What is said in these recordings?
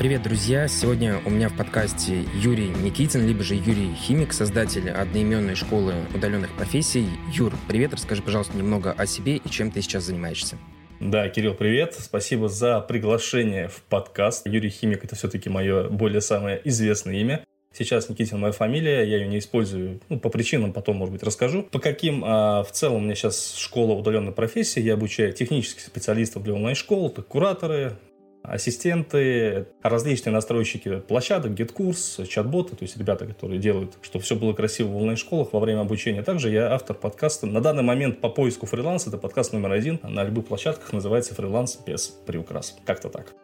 Привет, друзья! Сегодня у меня в подкасте Юрий Никитин, либо же Юрий Химик, создатель одноименной школы удаленных профессий. Юр, привет, расскажи, пожалуйста, немного о себе и чем ты сейчас занимаешься. Да, Кирилл, привет. Спасибо за приглашение в подкаст. Юрий Химик – это все-таки мое более самое известное имя. Сейчас Никитин моя фамилия, я ее не использую ну, по причинам, потом, может быть, расскажу. По каким а, в целом у меня сейчас школа удаленной профессии, я обучаю технических специалистов для онлайн-школ, кураторы, ассистенты, различные настройщики площадок, GetCourse, чат-боты, то есть ребята, которые делают, чтобы все было красиво в онлайн-школах во время обучения. Также я автор подкаста. На данный момент по поиску фриланса, это подкаст номер один, на любых площадках называется «Фриланс без приукрас». Как-то так.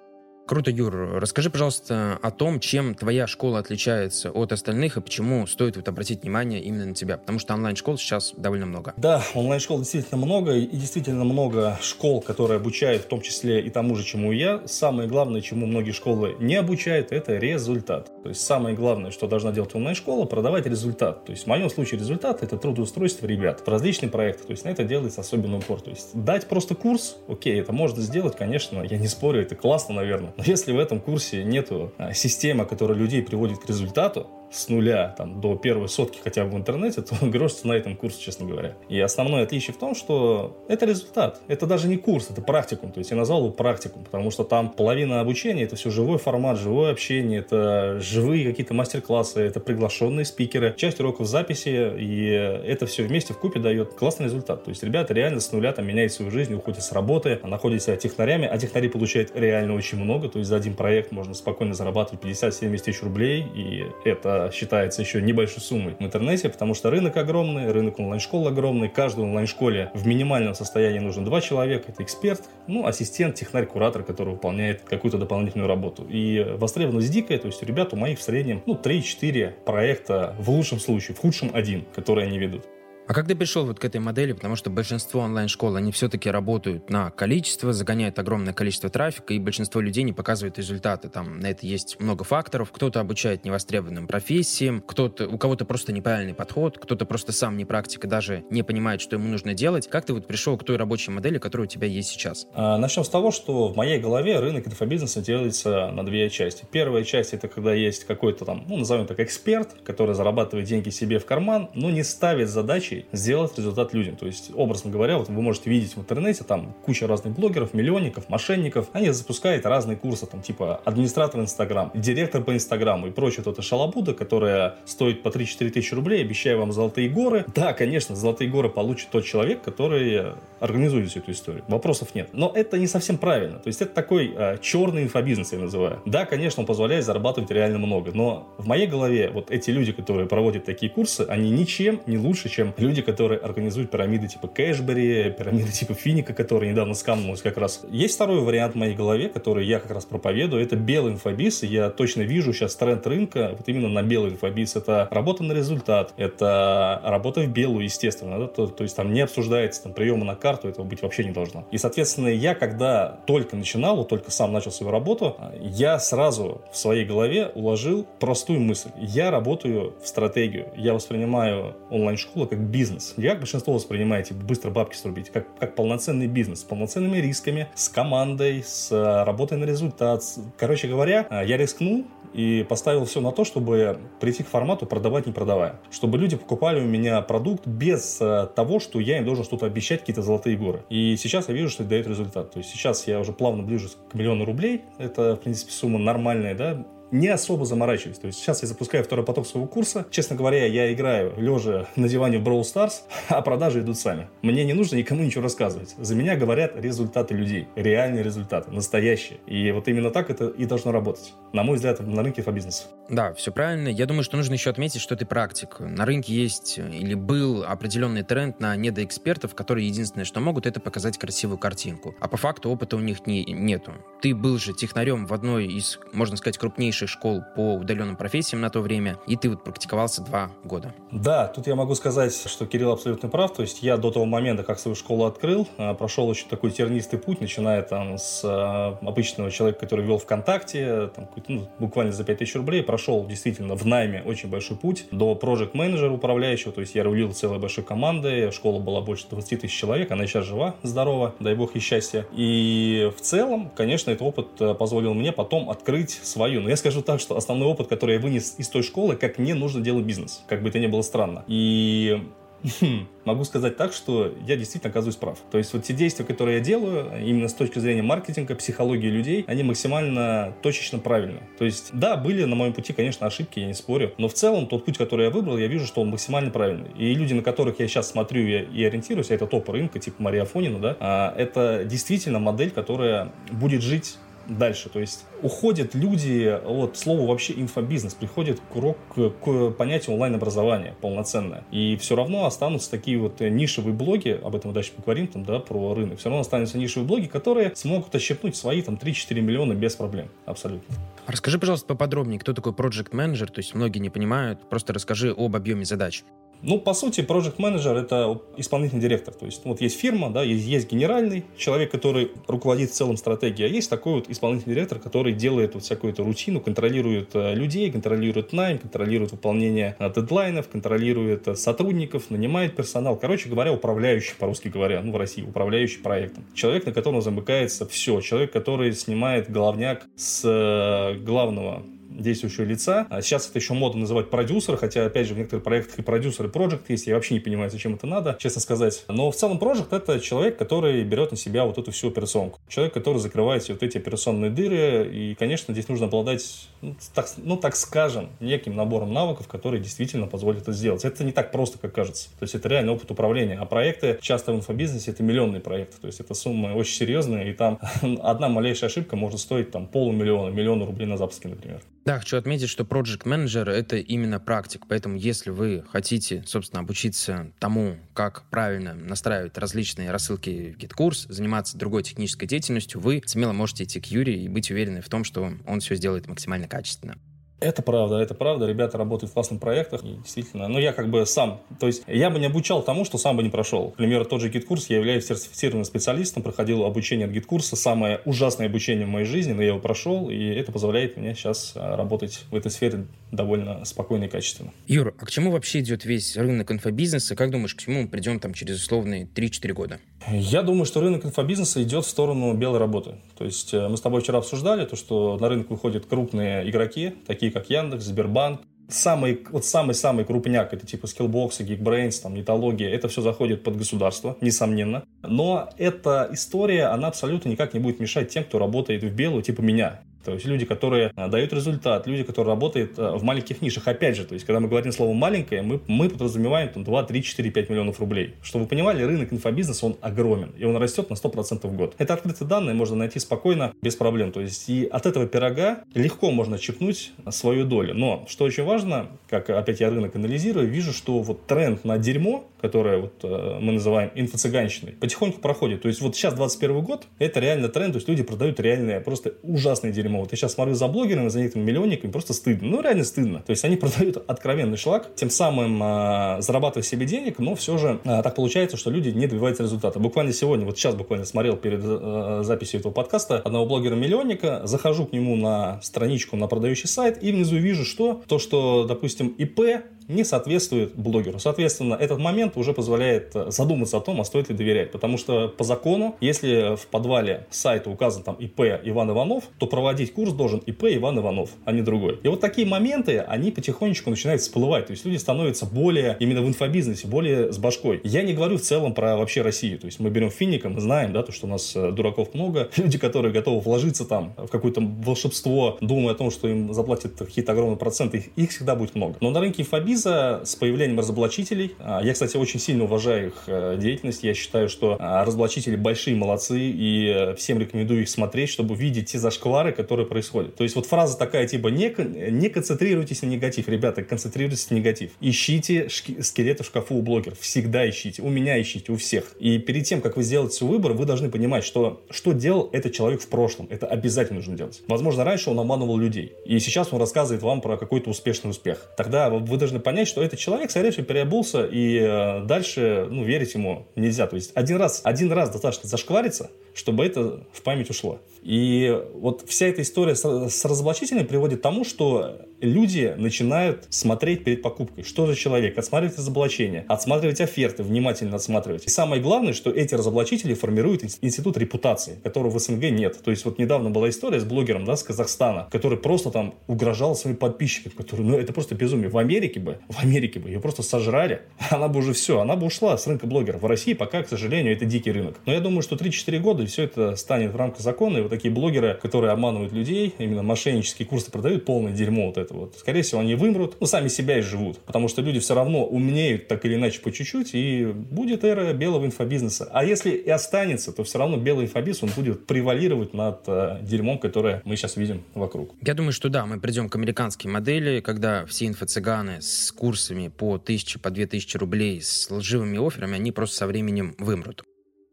Круто, Юр. Расскажи, пожалуйста, о том, чем твоя школа отличается от остальных и почему стоит вот обратить внимание именно на тебя. Потому что онлайн-школ сейчас довольно много. Да, онлайн-школ действительно много. И действительно много школ, которые обучают, в том числе и тому же, чему я. Самое главное, чему многие школы не обучают, это результат. То есть самое главное, что должна делать онлайн-школа, продавать результат. То есть в моем случае результат – это трудоустройство ребят в различные проекты. То есть на это делается особенный упор. То есть дать просто курс, окей, это можно сделать, конечно, я не спорю, это классно, наверное. Но если в этом курсе нету а, системы, которая людей приводит к результату, с нуля там, до первой сотки хотя бы в интернете, то грош на этом курсе, честно говоря. И основное отличие в том, что это результат. Это даже не курс, это практикум. То есть я назвал его практикум, потому что там половина обучения это все живой формат, живое общение, это живые какие-то мастер-классы, это приглашенные спикеры, часть уроков записи, и это все вместе в купе дает классный результат. То есть ребята реально с нуля там меняют свою жизнь, уходят с работы, находят себя технарями, а технари получают реально очень много. То есть за один проект можно спокойно зарабатывать 50-70 тысяч рублей, и это считается еще небольшой суммой в интернете, потому что рынок огромный, рынок онлайн-школ огромный. Каждой онлайн-школе в минимальном состоянии нужно два человека. Это эксперт, ну, ассистент, технарь, куратор, который выполняет какую-то дополнительную работу. И востребованность дикая, то есть ребят у моих в среднем, ну, 3-4 проекта в лучшем случае, в худшем один, которые они ведут. А как ты пришел вот к этой модели? Потому что большинство онлайн-школ, они все-таки работают на количество, загоняют огромное количество трафика, и большинство людей не показывают результаты. Там на это есть много факторов. Кто-то обучает невостребованным профессиям, кто-то, у кого-то просто неправильный подход, кто-то просто сам не практика, даже не понимает, что ему нужно делать. Как ты вот пришел к той рабочей модели, которая у тебя есть сейчас? А, начнем с того, что в моей голове рынок инфобизнеса делится на две части. Первая часть это когда есть какой-то там, ну, назовем так, эксперт, который зарабатывает деньги себе в карман, но не ставит задачи задачей сделать результат людям. То есть, образно говоря, вот вы можете видеть в интернете там куча разных блогеров, миллионников, мошенников. Они запускают разные курсы, там типа администратор Инстаграм, директор по Инстаграму и прочее. Вот это шалобуда, которая стоит по 3-4 тысячи рублей, обещаю вам золотые горы. Да, конечно, золотые горы получит тот человек, который организует всю эту историю. Вопросов нет. Но это не совсем правильно. То есть, это такой э, черный инфобизнес, я называю. Да, конечно, он позволяет зарабатывать реально много. Но в моей голове вот эти люди, которые проводят такие курсы, они ничем не лучше, чем люди, которые организуют пирамиды типа Кэшбери, пирамиды типа Финика, которые недавно скамнулись как раз. Есть второй вариант в моей голове, который я как раз проповедую, это белый инфобиз, я точно вижу сейчас тренд рынка вот именно на белый инфобиз. Это работа на результат, это работа в белую, естественно, да? то, то есть там не обсуждается там, приемы на карту, этого быть вообще не должно. И, соответственно, я когда только начинал, вот только сам начал свою работу, я сразу в своей голове уложил простую мысль. Я работаю в стратегию, я воспринимаю онлайн-школу как бизнес. Я, как большинство воспринимаете, быстро бабки срубить, как, как полноценный бизнес, с полноценными рисками, с командой, с э, работой на результат. Короче говоря, э, я рискнул и поставил все на то, чтобы прийти к формату продавать не продавая. Чтобы люди покупали у меня продукт без э, того, что я им должен что-то обещать, какие-то золотые горы. И сейчас я вижу, что это дает результат. То есть сейчас я уже плавно ближусь к миллиону рублей. Это, в принципе, сумма нормальная, да, не особо заморачиваюсь. То есть сейчас я запускаю второй поток своего курса. Честно говоря, я играю лежа на диване в Brawl Stars, а продажи идут сами. Мне не нужно никому ничего рассказывать. За меня говорят результаты людей. Реальные результаты, настоящие. И вот именно так это и должно работать. На мой взгляд, на рынке инфобизнеса. Да, все правильно. Я думаю, что нужно еще отметить, что ты практик. На рынке есть или был определенный тренд на недоэкспертов, которые единственное, что могут, это показать красивую картинку. А по факту опыта у них не, нету. Ты был же технарем в одной из, можно сказать, крупнейших крупнейших школ по удаленным профессиям на то время, и ты вот практиковался два года. Да, тут я могу сказать, что Кирилл абсолютно прав. То есть я до того момента, как свою школу открыл, э, прошел очень такой тернистый путь, начиная там с э, обычного человека, который вел ВКонтакте, там, ну, буквально за 5000 рублей, прошел действительно в найме очень большой путь до проект менеджера управляющего, то есть я рулил целой большой командой, школа была больше 20 тысяч человек, она сейчас жива, здорова, дай бог ей счастья. И в целом, конечно, этот опыт э, позволил мне потом открыть свою. Но я скажу так, что основной опыт, который я вынес из той школы, как мне нужно делать бизнес, как бы это ни было странно. И могу сказать так, что я действительно оказываюсь прав. То есть вот те действия, которые я делаю, именно с точки зрения маркетинга, психологии людей, они максимально точечно правильны. То есть, да, были на моем пути, конечно, ошибки, я не спорю, но в целом тот путь, который я выбрал, я вижу, что он максимально правильный. И люди, на которых я сейчас смотрю и ориентируюсь, а это топ рынка, типа Мария Афонина, да, а, это действительно модель, которая будет жить дальше. То есть уходят люди от слова вообще инфобизнес, приходит к, к, к понятию онлайн-образования полноценное. И все равно останутся такие вот нишевые блоги, об этом мы дальше поговорим, там, да, про рынок, все равно останутся нишевые блоги, которые смогут ощипнуть свои там 3-4 миллиона без проблем, абсолютно. Расскажи, пожалуйста, поподробнее, кто такой Project Manager, то есть многие не понимают, просто расскажи об объеме задач. Ну, по сути, project менеджер это исполнительный директор. То есть, вот есть фирма, да, есть, есть генеральный человек, который руководит целым стратегией, а есть такой вот исполнительный директор, который делает вот всякую эту рутину, контролирует э, людей, контролирует найм, контролирует выполнение э, дедлайнов, контролирует э, сотрудников, нанимает персонал. Короче говоря, управляющий, по-русски говоря, ну, в России, управляющий проектом. Человек, на котором замыкается все. Человек, который снимает головняк с главного действующего лица. А сейчас это еще модно называть продюсер, хотя, опять же, в некоторых проектах и продюсер, и проект есть. Я вообще не понимаю, зачем это надо, честно сказать. Но в целом проект это человек, который берет на себя вот эту всю операционку. Человек, который закрывает все вот эти операционные дыры. И, конечно, здесь нужно обладать, ну так, ну, так скажем, неким набором навыков, которые действительно позволят это сделать. Это не так просто, как кажется. То есть это реально опыт управления. А проекты часто в инфобизнесе это миллионные проекты. То есть это суммы очень серьезные. И там одна малейшая ошибка может стоить там полумиллиона, миллиона рублей на запуске, например. Да, хочу отметить, что Project Manager — это именно практик, поэтому если вы хотите, собственно, обучиться тому, как правильно настраивать различные рассылки в GetCourse, заниматься другой технической деятельностью, вы смело можете идти к Юрию и быть уверены в том, что он все сделает максимально качественно. Это правда, это правда. Ребята работают в классных проектах. И действительно, ну я как бы сам, то есть я бы не обучал тому, что сам бы не прошел. К примеру, тот же GetCourse, я являюсь сертифицированным специалистом, проходил обучение от GetCourse а, самое ужасное обучение в моей жизни, но я его прошел, и это позволяет мне сейчас а, работать в этой сфере довольно спокойно и качественно. Юр, а к чему вообще идет весь рынок инфобизнеса? Как думаешь, к чему мы придем там через условные 3-4 года? Я думаю, что рынок инфобизнеса идет в сторону белой работы. То есть э, мы с тобой вчера обсуждали то, что на рынок выходят крупные игроки, такие как Яндекс, Сбербанк, самый, вот самый-самый крупняк, это типа Skillbox, Geekbrains, там, Нетология, это все заходит под государство, несомненно. Но эта история, она абсолютно никак не будет мешать тем, кто работает в белую, типа меня. То есть люди, которые а, дают результат, люди, которые работают а, в маленьких нишах. Опять же, то есть, когда мы говорим слово «маленькое», мы, мы подразумеваем там, 2, 3, 4, 5 миллионов рублей. Чтобы вы понимали, рынок инфобизнеса, он огромен, и он растет на 100% в год. Это открытые данные можно найти спокойно, без проблем. То есть, и от этого пирога легко можно чипнуть свою долю. Но, что очень важно, как опять я рынок анализирую, вижу, что вот тренд на дерьмо, которое вот, э, мы называем инфо-цыганщиной, потихоньку проходит. То есть, вот сейчас 21 год, это реально тренд, то есть, люди продают реальное, просто ужасное дерьмо по Вот я сейчас смотрю за блогерами, за некоторыми миллионниками, просто стыдно. Ну, реально стыдно. То есть они продают откровенный шлак, тем самым э, зарабатывая себе денег, но все же э, так получается, что люди не добиваются результата. Буквально сегодня, вот сейчас буквально смотрел перед э, записью этого подкаста одного блогера-миллионника, захожу к нему на страничку на продающий сайт и внизу вижу, что то, что, допустим, ИП не соответствует блогеру. Соответственно, этот момент уже позволяет э, задуматься о том, а стоит ли доверять. Потому что по закону, если в подвале сайта указан там ИП Иван Иванов, то проводить курс должен ИП Иван Иванов, а не другой. И вот такие моменты, они потихонечку начинают всплывать. То есть люди становятся более, именно в инфобизнесе, более с башкой. Я не говорю в целом про вообще Россию. То есть мы берем финика, мы знаем, да, то, что у нас э, дураков много. Люди, которые готовы вложиться там в какое-то волшебство, думая о том, что им заплатят какие-то огромные проценты, их, их всегда будет много. Но на рынке инфобизнеса криза с появлением разоблачителей. А, я, кстати, очень сильно уважаю их э, деятельность. Я считаю, что а, разоблачители большие молодцы, и э, всем рекомендую их смотреть, чтобы видеть те зашквары, которые происходят. То есть вот фраза такая типа «не, не концентрируйтесь на негатив». Ребята, концентрируйтесь на негатив. Ищите скелеты в шкафу у блогеров. Всегда ищите. У меня ищите, у всех. И перед тем, как вы сделаете выбор, вы должны понимать, что что делал этот человек в прошлом. Это обязательно нужно делать. Возможно, раньше он обманывал людей. И сейчас он рассказывает вам про какой-то успешный успех. Тогда вы должны понять, что этот человек, скорее всего, переобулся, и э, дальше, ну, верить ему нельзя. То есть один раз, один раз достаточно зашквариться, чтобы это в память ушло. И вот вся эта история с, с разоблачителями приводит к тому, что люди начинают смотреть перед покупкой. Что за человек? Отсматривать разоблачения, отсматривать оферты, внимательно отсматривать. И самое главное, что эти разоблачители формируют институт репутации, которого в СНГ нет. То есть вот недавно была история с блогером да, с Казахстана, который просто там угрожал своим подписчикам, которые, ну это просто безумие. В Америке бы, в Америке бы ее просто сожрали, она бы уже все, она бы ушла с рынка блогеров. В России пока, к сожалению, это дикий рынок. Но я думаю, что 3-4 года и все это станет в рамках закона, и вот такие блогеры, которые обманывают людей, именно мошеннические курсы продают, полное дерьмо вот это вот. Скорее всего, они вымрут, ну, сами себя и живут, потому что люди все равно умнеют так или иначе по чуть-чуть, и будет эра белого инфобизнеса. А если и останется, то все равно белый инфобиз, он будет превалировать над э, дерьмом, которое мы сейчас видим вокруг. Я думаю, что да, мы придем к американской модели, когда все инфо-цыганы с курсами по 1000, по 2000 рублей, с лживыми офферами, они просто со временем вымрут.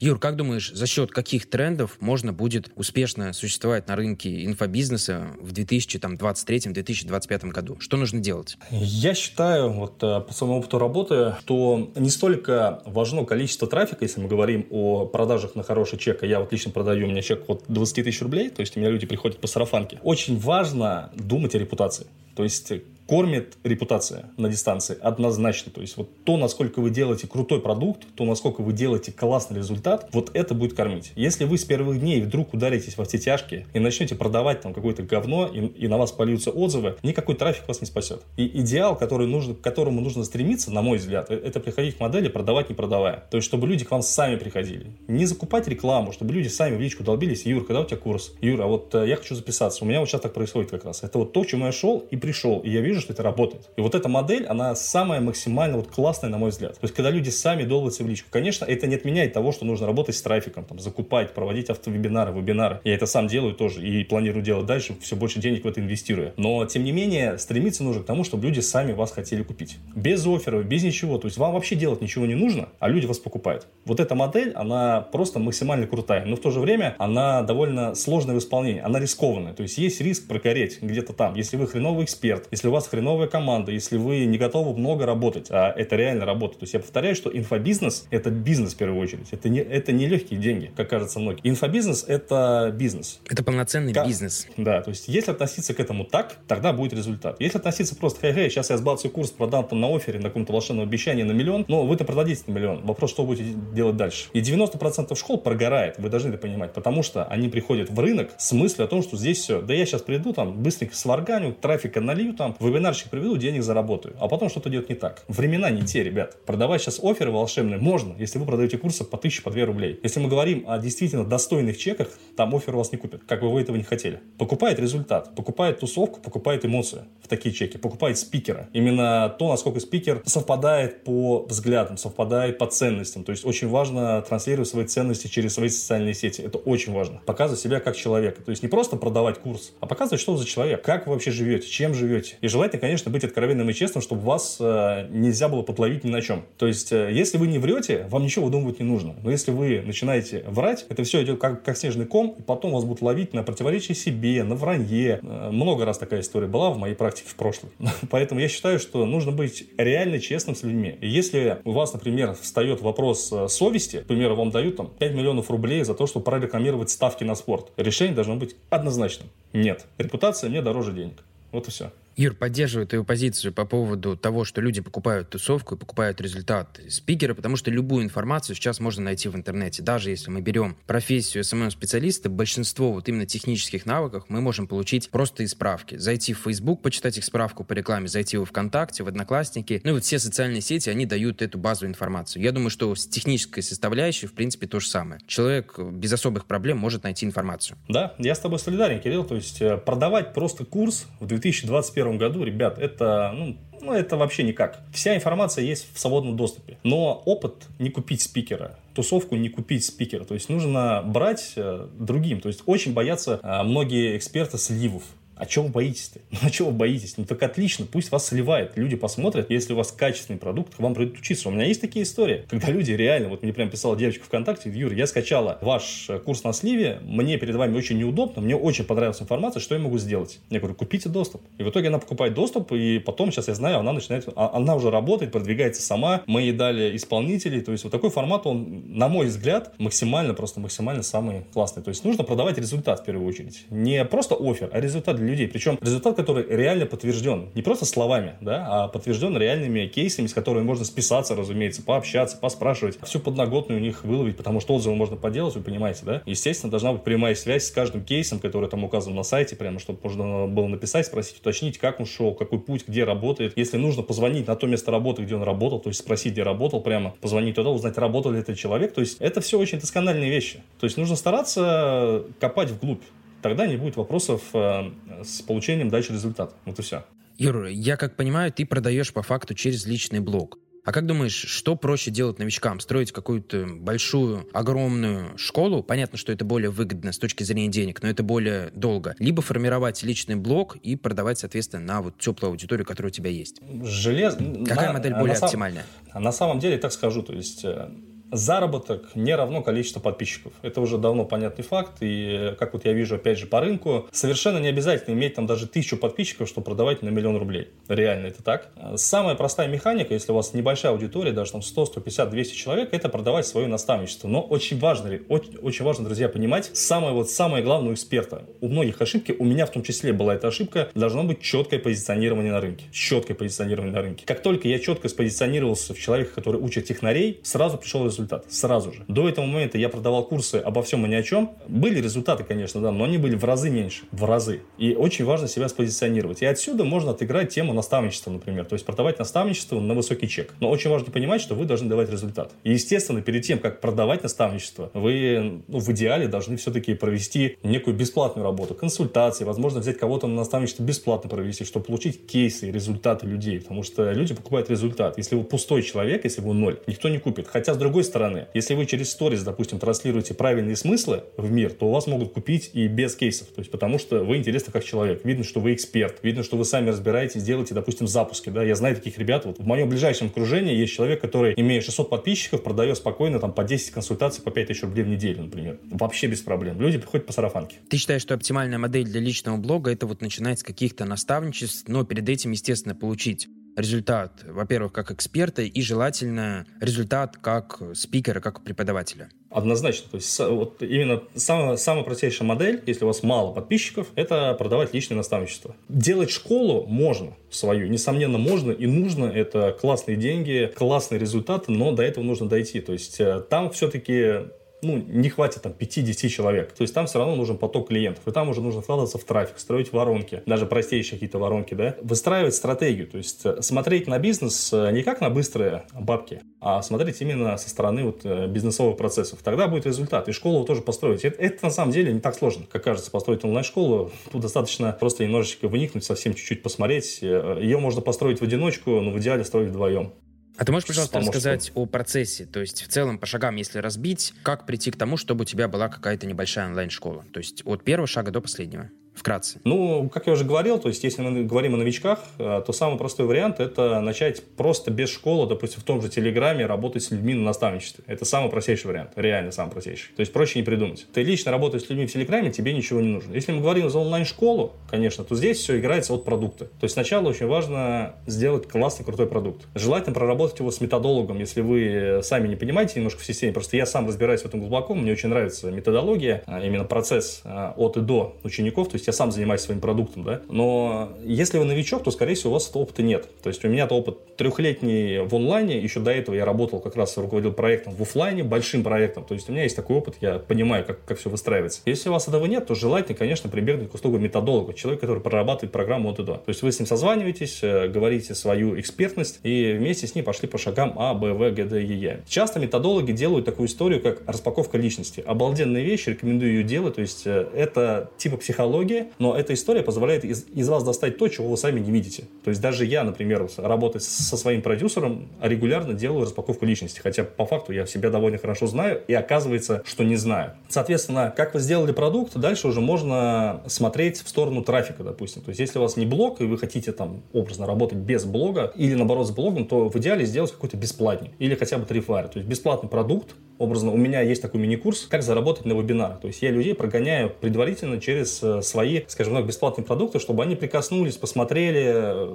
Юр, как думаешь, за счет каких трендов можно будет успешно существовать на рынке инфобизнеса в 2023-2025 году? Что нужно делать? Я считаю, вот э, по своему опыту работы, что не столько важно количество трафика, если мы говорим о продажах на хороший чек, а я вот лично продаю, у меня чек от 20 тысяч рублей, то есть у меня люди приходят по сарафанке. Очень важно думать о репутации. То есть кормит репутация на дистанции однозначно. То есть вот то, насколько вы делаете крутой продукт, то, насколько вы делаете классный результат, вот это будет кормить. Если вы с первых дней вдруг ударитесь во все тяжкие и начнете продавать там какое-то говно, и, и на вас польются отзывы, никакой трафик вас не спасет. И идеал, который нужно, к которому нужно стремиться, на мой взгляд, э, это приходить к модели продавать не продавая. То есть, чтобы люди к вам сами приходили. Не закупать рекламу, чтобы люди сами в личку долбились. Юр, когда у тебя курс? Юра, а вот э, я хочу записаться. У меня вот сейчас так происходит как раз. Это вот то, к чему я шел и пришел. И я вижу, что это работает. И вот эта модель, она самая максимально вот классная, на мой взгляд. То есть, когда люди сами долбятся в личку. Конечно, это не отменяет того, что нужно работать с трафиком, там, закупать, проводить автовебинары, вебинары. Я это сам делаю тоже и планирую делать дальше, все больше денег в это инвестируя. Но, тем не менее, стремиться нужно к тому, чтобы люди сами вас хотели купить. Без офферов, без ничего. То есть, вам вообще делать ничего не нужно, а люди вас покупают. Вот эта модель, она просто максимально крутая. Но в то же время она довольно сложная в исполнении. Она рискованная. То есть, есть риск прокореть где-то там. Если вы хреновый эксперт, если у вас хреновая команда, если вы не готовы много работать, а это реально работа. То есть я повторяю, что инфобизнес – это бизнес в первую очередь. Это не, это не легкие деньги, как кажется многим. Инфобизнес – это бизнес. Это полноценный как, бизнес. Да, то есть если относиться к этому так, тогда будет результат. Если относиться просто, хей-хей, сейчас я сбацаю курс, продам там на офере, на каком-то волшебном обещании на миллион, но вы-то продадите на миллион. Вопрос, что будете делать дальше. И 90% школ прогорает, вы должны это понимать, потому что они приходят в рынок с мыслью о том, что здесь все, да я сейчас приду, там, быстренько сварганю, трафика налью, там, вебинарчик приведу, приведу, денег заработаю. А потом что-то идет не так. Времена не те, ребят. Продавать сейчас оферы волшебные можно, если вы продаете курсы по 1000, по 2 рублей. Если мы говорим о действительно достойных чеках, там офер вас не купят, как бы вы этого не хотели. Покупает результат, покупает тусовку, покупает эмоцию в такие чеки, покупает спикера. Именно то, насколько спикер совпадает по взглядам, совпадает по ценностям. То есть очень важно транслировать свои ценности через свои социальные сети. Это очень важно. Показывать себя как человека. То есть не просто продавать курс, а показывать, что вы за человек, как вы вообще живете, чем живете. И желательно, конечно, быть откровенным и честным, чтобы вас э, нельзя было подловить ни на чем. То есть, э, если вы не врете, вам ничего выдумывать не нужно. Но если вы начинаете врать, это все идет как, как снежный ком, и потом вас будут ловить на противоречии себе, на вранье. Э, много раз такая история была в моей практике в прошлом. Поэтому я считаю, что нужно быть реально честным с людьми. И если у вас, например, встает вопрос э, совести, к примеру, вам дают там 5 миллионов рублей за то, чтобы прорекламировать ставки на спорт, решение должно быть однозначным. Нет. Репутация мне дороже денег. Вот и все. Юр, поддерживаю твою позицию по поводу того, что люди покупают тусовку и покупают результат спикера, потому что любую информацию сейчас можно найти в интернете. Даже если мы берем профессию СММ-специалиста, большинство вот именно технических навыков мы можем получить просто из справки. Зайти в Facebook, почитать их справку по рекламе, зайти в ВКонтакте, в Одноклассники. Ну и вот все социальные сети, они дают эту базовую информацию. Я думаю, что с технической составляющей, в принципе, то же самое. Человек без особых проблем может найти информацию. Да, я с тобой солидарен, Кирилл. То есть э, продавать просто курс в 2021 первом году, ребят, это, ну, ну, это вообще никак. Вся информация есть в свободном доступе. Но опыт не купить спикера тусовку не купить спикера. То есть нужно брать э, другим. То есть очень боятся э, многие эксперты сливов. А чего вы боитесь-то? Ну, а чего вы боитесь? Ну, так отлично, пусть вас сливает. Люди посмотрят, если у вас качественный продукт, к вам придут учиться. У меня есть такие истории, когда люди реально, вот мне прям писала девочка ВКонтакте, Юр, я скачала ваш э, курс на сливе, мне перед вами очень неудобно, мне очень понравилась информация, что я могу сделать? Я говорю, купите доступ. И в итоге она покупает доступ, и потом, сейчас я знаю, она начинает, а, она уже работает, продвигается сама, мы ей дали исполнителей, то есть вот такой формат, он, на мой взгляд, максимально, просто максимально самый классный. То есть нужно продавать результат в первую очередь. Не просто офер, а результат для людей. Причем результат, который реально подтвержден. Не просто словами, да, а подтвержден реальными кейсами, с которыми можно списаться, разумеется, пообщаться, поспрашивать. Всю подноготную у них выловить, потому что отзывы можно поделать, вы понимаете, да? Естественно, должна быть прямая связь с каждым кейсом, который там указан на сайте, прямо, чтобы можно было написать, спросить, уточнить, как он шел, какой путь, где работает. Если нужно позвонить на то место работы, где он работал, то есть спросить, где работал, прямо позвонить туда, узнать, работал ли этот человек. То есть это все очень доскональные вещи. То есть нужно стараться копать вглубь тогда не будет вопросов э, с получением дальше результата. Вот и все. Юр, я как понимаю, ты продаешь по факту через личный блог. А как думаешь, что проще делать новичкам? Строить какую-то большую, огромную школу? Понятно, что это более выгодно с точки зрения денег, но это более долго. Либо формировать личный блог и продавать, соответственно, на вот теплую аудиторию, которая у тебя есть. Желез... Какая на, модель более на оптимальная? На самом деле, так скажу, то есть э, заработок не равно количество подписчиков. Это уже давно понятный факт. И как вот я вижу, опять же, по рынку, совершенно не обязательно иметь там даже тысячу подписчиков, чтобы продавать на миллион рублей. Реально это так. Самая простая механика, если у вас небольшая аудитория, даже там 100, 150, 200 человек, это продавать свое наставничество. Но очень важно, очень, очень важно, друзья, понимать самое вот самое главное у эксперта. У многих ошибки, у меня в том числе была эта ошибка, должно быть четкое позиционирование на рынке. Четкое позиционирование на рынке. Как только я четко спозиционировался в человека, который учит технарей, сразу пришел результат результат сразу же. До этого момента я продавал курсы обо всем и ни о чем. Были результаты, конечно, да, но они были в разы меньше, в разы. И очень важно себя спозиционировать. И отсюда можно отыграть тему наставничества, например. То есть продавать наставничество на высокий чек. Но очень важно понимать, что вы должны давать результат. И, естественно, перед тем, как продавать наставничество, вы ну, в идеале должны все-таки провести некую бесплатную работу, консультации, возможно, взять кого-то на наставничество бесплатно провести, чтобы получить кейсы результаты людей. Потому что люди покупают результат. Если вы пустой человек, если вы ноль, никто не купит. Хотя, с другой стороны, стороны, если вы через сторис, допустим, транслируете правильные смыслы в мир, то у вас могут купить и без кейсов. То есть потому что вы интересны как человек. Видно, что вы эксперт. Видно, что вы сами разбираетесь, делаете, допустим, запуски. Да? Я знаю таких ребят. Вот в моем ближайшем окружении есть человек, который, имея 600 подписчиков, продает спокойно там по 10 консультаций по 5 тысяч рублей в неделю, например. Вообще без проблем. Люди приходят по сарафанке. Ты считаешь, что оптимальная модель для личного блога это вот начинать с каких-то наставничеств, но перед этим, естественно, получить результат, во-первых, как эксперта, и желательно результат как спикера, как преподавателя. Однозначно. То есть вот именно самая, самая простейшая модель, если у вас мало подписчиков, это продавать личное наставничество. Делать школу можно свою. Несомненно, можно и нужно. Это классные деньги, классные результаты, но до этого нужно дойти. То есть э, там все-таки ну, не хватит там 5-10 человек. То есть там все равно нужен поток клиентов. И там уже нужно вкладываться в трафик, строить воронки, даже простейшие какие-то воронки, да. Выстраивать стратегию, то есть э, смотреть на бизнес э, не как на быстрые бабки, а смотреть именно со стороны вот э, бизнесовых процессов. Тогда будет результат. И школу тоже построить. Это, это на самом деле не так сложно, как кажется, построить онлайн-школу. Тут достаточно просто немножечко выникнуть, совсем чуть-чуть посмотреть. Ее можно построить в одиночку, но в идеале строить вдвоем. А ты можешь, пожалуйста, рассказать о процессе? То есть в целом по шагам, если разбить, как прийти к тому, чтобы у тебя была какая-то небольшая онлайн-школа? То есть от первого шага до последнего? Вкратце. Ну, как я уже говорил, то есть если мы говорим о новичках, э, то самый простой вариант это начать просто без школы, допустим, в том же Телеграме работать с людьми на наставничестве. Это самый простейший вариант, реально самый простейший. То есть проще не придумать. Ты лично работаешь с людьми в Телеграме, тебе ничего не нужно. Если мы говорим за онлайн-школу, конечно, то здесь все играется от продукта. То есть сначала очень важно сделать классный, крутой продукт. Желательно проработать его с методологом, если вы сами не понимаете немножко в системе. Просто я сам разбираюсь в этом глубоко, мне очень нравится методология, а именно процесс а, от и до учеников, то есть есть я сам занимаюсь своим продуктом, да. Но если вы новичок, то, скорее всего, у вас этого опыта нет. То есть у меня-то опыт трехлетний в онлайне, еще до этого я работал как раз, руководил проектом в офлайне, большим проектом. То есть у меня есть такой опыт, я понимаю, как, как все выстраивается. Если у вас этого нет, то желательно, конечно, прибегнуть к услугам методолога, человек, который прорабатывает программу от и до. То есть вы с ним созваниваетесь, э, говорите свою экспертность и вместе с ним пошли по шагам А, Б, В, Г, Д, Е, Е. Часто методологи делают такую историю, как распаковка личности. Обалденная вещь, рекомендую ее делать. То есть э, это типа психология, технологии, но эта история позволяет из, из вас достать то, чего вы сами не видите. То есть даже я, например, работая со своим продюсером, регулярно делаю распаковку личности, хотя по факту я себя довольно хорошо знаю, и оказывается, что не знаю. Соответственно, как вы сделали продукт, дальше уже можно смотреть в сторону трафика, допустим. То есть если у вас не блог, и вы хотите там образно работать без блога, или наоборот с блогом, то в идеале сделать какой-то бесплатник, или хотя бы трифайр. То есть бесплатный продукт, образно, у меня есть такой мини-курс, как заработать на вебинарах. То есть я людей прогоняю предварительно через э, свои, скажем так, бесплатные продукты, чтобы они прикоснулись, посмотрели,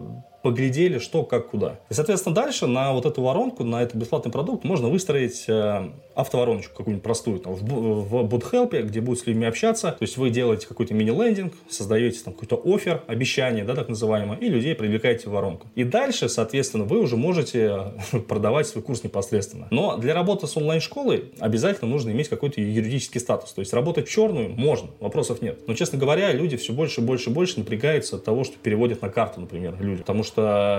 поглядели, что, как, куда. И, соответственно, дальше на вот эту воронку, на этот бесплатный продукт можно выстроить э, автовороночку какую-нибудь простую там, в, в BootHelp, где будут с людьми общаться. То есть вы делаете какой-то мини-лендинг, создаете там какой-то офер, обещание, да, так называемое, и людей привлекаете в воронку. И дальше, соответственно, вы уже можете продавать свой курс непосредственно. Но для работы с онлайн-школой обязательно нужно иметь какой-то юридический статус. То есть работать черную можно, вопросов нет. Но, честно говоря, люди все больше, больше, больше напрягаются от того, что переводят на карту, например, люди. Потому что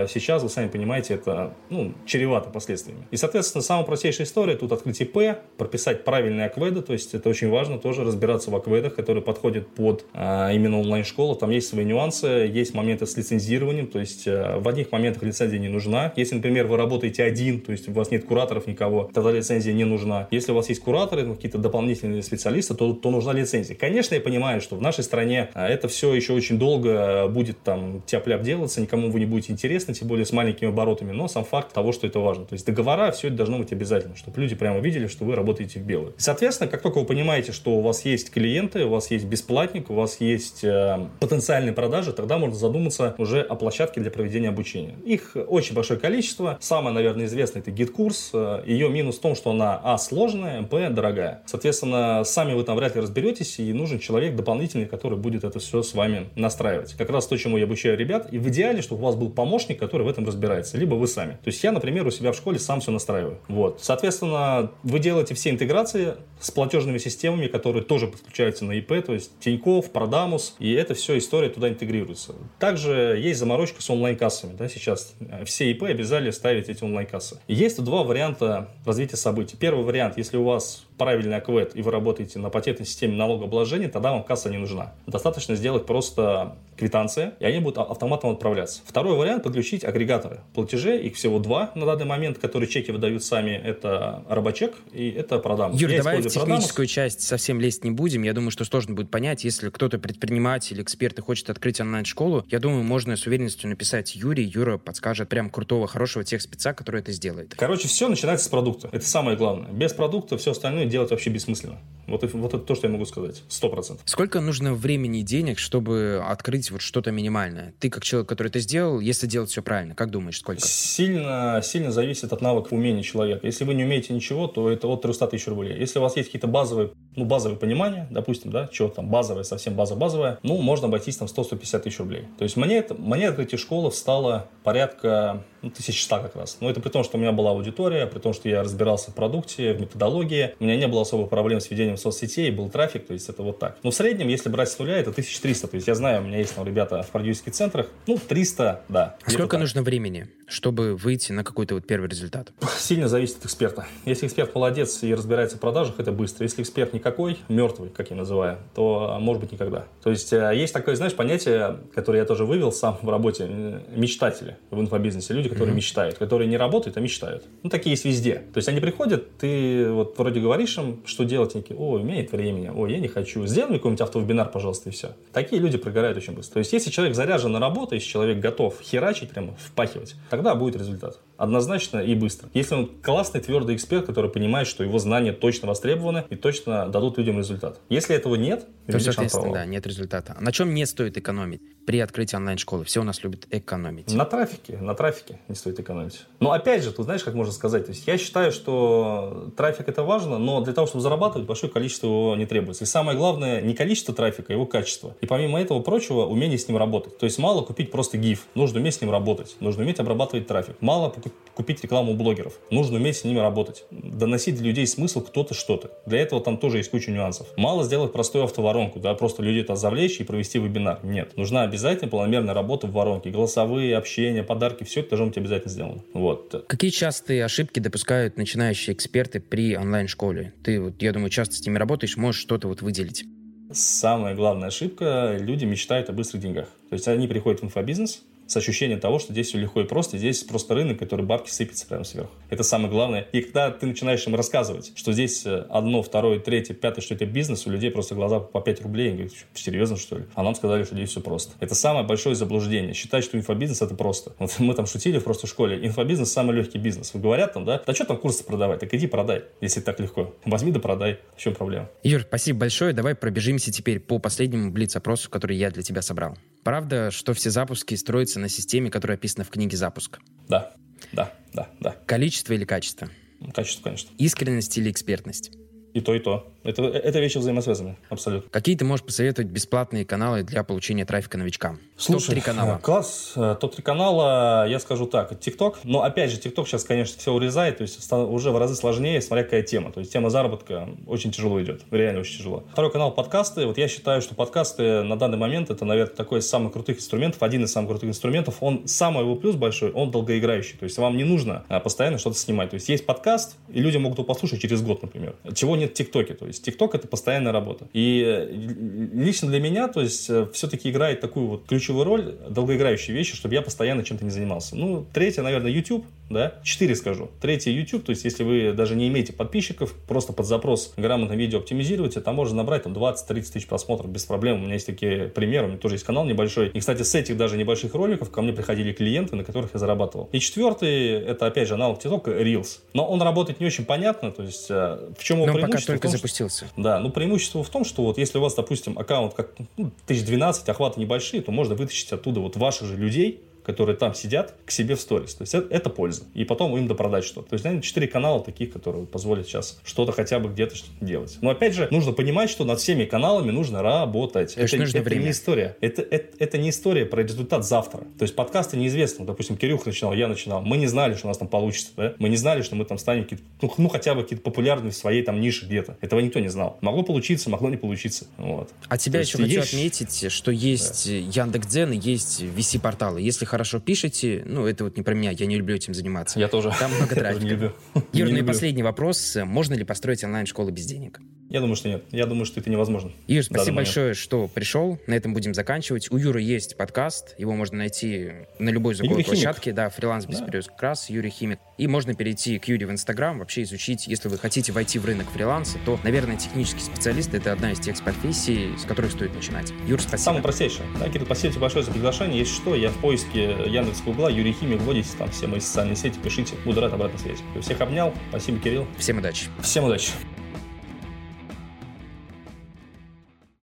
сейчас, вы сами понимаете, это ну, чревато последствиями. И, соответственно, самая простейшая история тут открыть ИП, прописать правильные акведы, то есть это очень важно тоже разбираться в акведах, которые подходят под а, именно онлайн-школу. Там есть свои нюансы, есть моменты с лицензированием, то есть а, в одних моментах лицензия не нужна. Если, например, вы работаете один, то есть у вас нет кураторов никого, тогда лицензия не нужна. Если у вас есть кураторы, ну, какие-то дополнительные специалисты, то, то нужна лицензия. Конечно, я понимаю, что в нашей стране а, это все еще очень долго будет там тяп-ляп делаться, никому вы не будете интересны, тем более с маленькими оборотами, но сам факт того, что это важно. То есть договора, все это должно быть обязательно, чтобы люди прямо видели, что вы работаете в белую. Соответственно, как только вы понимаете, что у вас есть клиенты, у вас есть бесплатник, у вас есть э, потенциальные продажи, тогда можно задуматься уже о площадке для проведения обучения. Их очень большое количество. Самое, наверное, известное это GetCourse. Э, Ее минус в том, что она а. сложная, б. дорогая. Соответственно, сами вы там вряд ли разберетесь, и нужен человек дополнительный, который будет это все с вами настраивать. Как раз то, чему я обучаю ребят. И в идеале, чтобы у вас был помощник, который в этом разбирается, либо вы сами. То есть я, например, у себя в школе сам все настраиваю. Вот. Соответственно, вы делаете все интеграции с платежными системами, которые тоже подключаются на ИП, то есть Тиньков, Продамус, и это все история туда интегрируется. Также есть заморочка с онлайн-кассами. Да, сейчас все ИП обязали ставить эти онлайн-кассы. Есть два варианта развития событий. Первый вариант, если у вас правильный аквет и вы работаете на патентной системе налогообложения, тогда вам касса не нужна. Достаточно сделать просто квитанции, и они будут автоматом отправляться. Второй вариант – подключить агрегаторы платежей. Их всего два на данный момент, которые чеки выдают сами. Это Робочек и это Продам. Юр, Я давай в техническую Продамус. часть совсем лезть не будем. Я думаю, что сложно будет понять, если кто-то предприниматель, эксперт и хочет открыть онлайн-школу, я думаю, можно с уверенностью написать Юрий. Юра подскажет прям крутого, хорошего тех спеца, который это сделает. Короче, все начинается с продукта. Это самое главное. Без продукта все остальное делать вообще бессмысленно. Вот, вот это то, что я могу сказать. Сто процентов. Сколько нужно времени и денег, чтобы открыть вот что-то минимальное? Ты как человек, который это сделал, если делать все правильно, как думаешь, сколько? Сильно, сильно зависит от навыков умений человека. Если вы не умеете ничего, то это от 300 тысяч рублей. Если у вас есть какие-то базовые, ну, базовые понимания, допустим, да, чего там базовое, совсем база-базовая, ну, можно обойтись там 100-150 тысяч рублей. То есть мне, это, мне открытие школы стало порядка ну, 1100 как раз. Но это при том, что у меня была аудитория, при том, что я разбирался в продукте, в методологии. У меня не было особых проблем с ведением соцсетей, был трафик, то есть это вот так. Но в среднем, если брать с нуля, это 1300. То есть я знаю, у меня есть там ребята в продюсерских центрах, ну, 300, да. А сколько так. нужно времени, чтобы выйти на какой-то вот первый результат? Сильно зависит от эксперта. Если эксперт молодец и разбирается в продажах, это быстро. Если эксперт никакой, мертвый, как я называю, то может быть никогда. То есть э, есть такое, знаешь, понятие, которое я тоже вывел сам в работе, мечтатели в инфобизнесе. Люди, которые mm-hmm. мечтают, которые не работают, а мечтают. Ну, такие есть везде. То есть они приходят, ты вот вроде говоришь им, что делать, они такие, о, у меня нет времени, ой, я не хочу. Сделай какой-нибудь автовебинар, пожалуйста, и все. Такие люди прогорают очень быстро. То есть если человек заряжен на работу, если человек готов херачить, прямо впахивать, тогда будет результат. Однозначно и быстро. Если он классный, твердый эксперт, который понимает, что его знания точно востребованы и точно дадут людям результат. Если этого нет, то, соответственно, да, нет результата. На чем не стоит экономить при открытии онлайн-школы? Все у нас любят экономить. На трафике, на трафике не стоит экономить. Но опять же, ты знаешь, как можно сказать, то есть я считаю, что трафик это важно, но для того, чтобы зарабатывать, большое количество его не требуется. И самое главное, не количество трафика, а его качество. И помимо этого прочего, умение с ним работать. То есть мало купить просто гиф, нужно уметь с ним работать, нужно уметь обрабатывать трафик. Мало купить рекламу у блогеров. Нужно уметь с ними работать. Доносить для людей смысл кто-то что-то. Для этого там тоже есть куча нюансов. Мало сделать простую автоворонку, да, просто людей это завлечь и провести вебинар. Нет. Нужна обязательно планомерная работа в воронке. Голосовые, общения, подарки, все это должно быть обязательно сделано. Вот. Какие частые ошибки допускают начинающие эксперты при онлайн-школе? Ты, вот, я думаю, часто с ними работаешь, можешь что-то вот выделить. Самая главная ошибка – люди мечтают о быстрых деньгах. То есть они приходят в инфобизнес, с ощущением того, что здесь все легко и просто, здесь просто рынок, который бабки сыпется прямо сверху. Это самое главное. И когда ты начинаешь им рассказывать, что здесь э, одно, второе, третье, пятое, что это бизнес, у людей просто глаза по 5 рублей, и говорят, серьезно что ли? А нам сказали, что здесь все просто. Это самое большое заблуждение. Считать, что инфобизнес это просто. Вот мы там шутили в просто школе, инфобизнес самый легкий бизнес. Вы говорят там, да? Да что там курсы продавать? Так иди продай, если так легко. Возьми да продай. В чем проблема? Юр, спасибо большое. Давай пробежимся теперь по последнему блиц-опросу, который я для тебя собрал. Правда, что все запуски строятся на системе, которая описана в книге «Запуск»? Да, да, да, да. Количество или качество? Качество, конечно. Искренность или экспертность? И то, и то. Это, это вещи взаимосвязаны, абсолютно. Какие ты можешь посоветовать бесплатные каналы для получения трафика новичкам? Слушай, Топ-3 канала. Класс. Э, топ-3 канала, я скажу так, ТикТок. Но, опять же, ТикТок сейчас, конечно, все урезает, то есть уже в разы сложнее, смотря какая тема. То есть тема заработка очень тяжело идет, реально очень тяжело. Второй канал подкасты. Вот я считаю, что подкасты на данный момент это, наверное, такой из самых крутых инструментов, один из самых крутых инструментов. Он, самый его плюс большой, он долгоиграющий. То есть вам не нужно э, постоянно что-то снимать. То есть есть подкаст, и люди могут его послушать через год, например. Чего нет в ТикТоке. Есть ТикТок это постоянная работа. И э, лично для меня, то есть, э, все-таки играет такую вот ключевую роль долгоиграющие вещи, чтобы я постоянно чем-то не занимался. Ну, третье, наверное, YouTube, да, четыре скажу. Третье YouTube, то есть, если вы даже не имеете подписчиков, просто под запрос грамотно видео оптимизируете, там можно набрать там 20-30 тысяч просмотров без проблем. У меня есть такие примеры, у меня тоже есть канал небольшой. И, кстати, с этих даже небольших роликов ко мне приходили клиенты, на которых я зарабатывал. И четвертый, это опять же аналог TikTok, Reels. Но он работает не очень понятно, то есть, э, в чем его Но преимущество? пока только том, запустился. Да, ну преимущество в том, что вот если у вас, допустим, аккаунт как ну, 1012, охваты небольшие, то можно вытащить оттуда вот ваших же людей, которые там сидят, к себе в сторис. То есть это, это польза. И потом им допродать что-то. То есть, наверное, четыре канала таких, которые позволят сейчас что-то хотя бы где-то что-то делать. Но опять же, нужно понимать, что над всеми каналами нужно работать. Это нужно это время. не история. Это, это, это не история про результат завтра. То есть подкасты неизвестны. Допустим, Кирюх начинал, я начинал. Мы не знали, что у нас там получится. Да? Мы не знали, что мы там станем ну, ну, хотя бы какие-то популярные в своей там нише где-то. Этого никто не знал. Могло получиться, могло не получиться. Вот. А тебя То еще хочу есть- отметить, что есть Яндекс.Дзен и есть VC-порталы. Если хорошо пишете, ну, это вот не про меня, я не люблю этим заниматься. Я тоже. Там много трафика. Юр, ну и последний вопрос. Можно ли построить онлайн-школу без денег? Я думаю, что нет. Я думаю, что это невозможно. Юр, спасибо большое, что пришел. На этом будем заканчивать. У Юры есть подкаст. Его можно найти на любой звуковой Юрий Химик. площадке. Да, фриланс без Да. перевозки раз, Юрий Химик. И можно перейти к Юре в Инстаграм, вообще изучить. Если вы хотите войти в рынок фриланса, то, наверное, технический специалист — это одна из тех профессий, с которых стоит начинать. Юр, спасибо. Самое простейшее. Да, Кирилл, спасибо тебе большое за приглашение. Если что, я в поиске Яндекс Гугла, Юрий Химик, вводите там все мои социальные сети, пишите. Буду рад обратной связи. Всех обнял. Спасибо, Кирилл. Всем удачи. Всем удачи.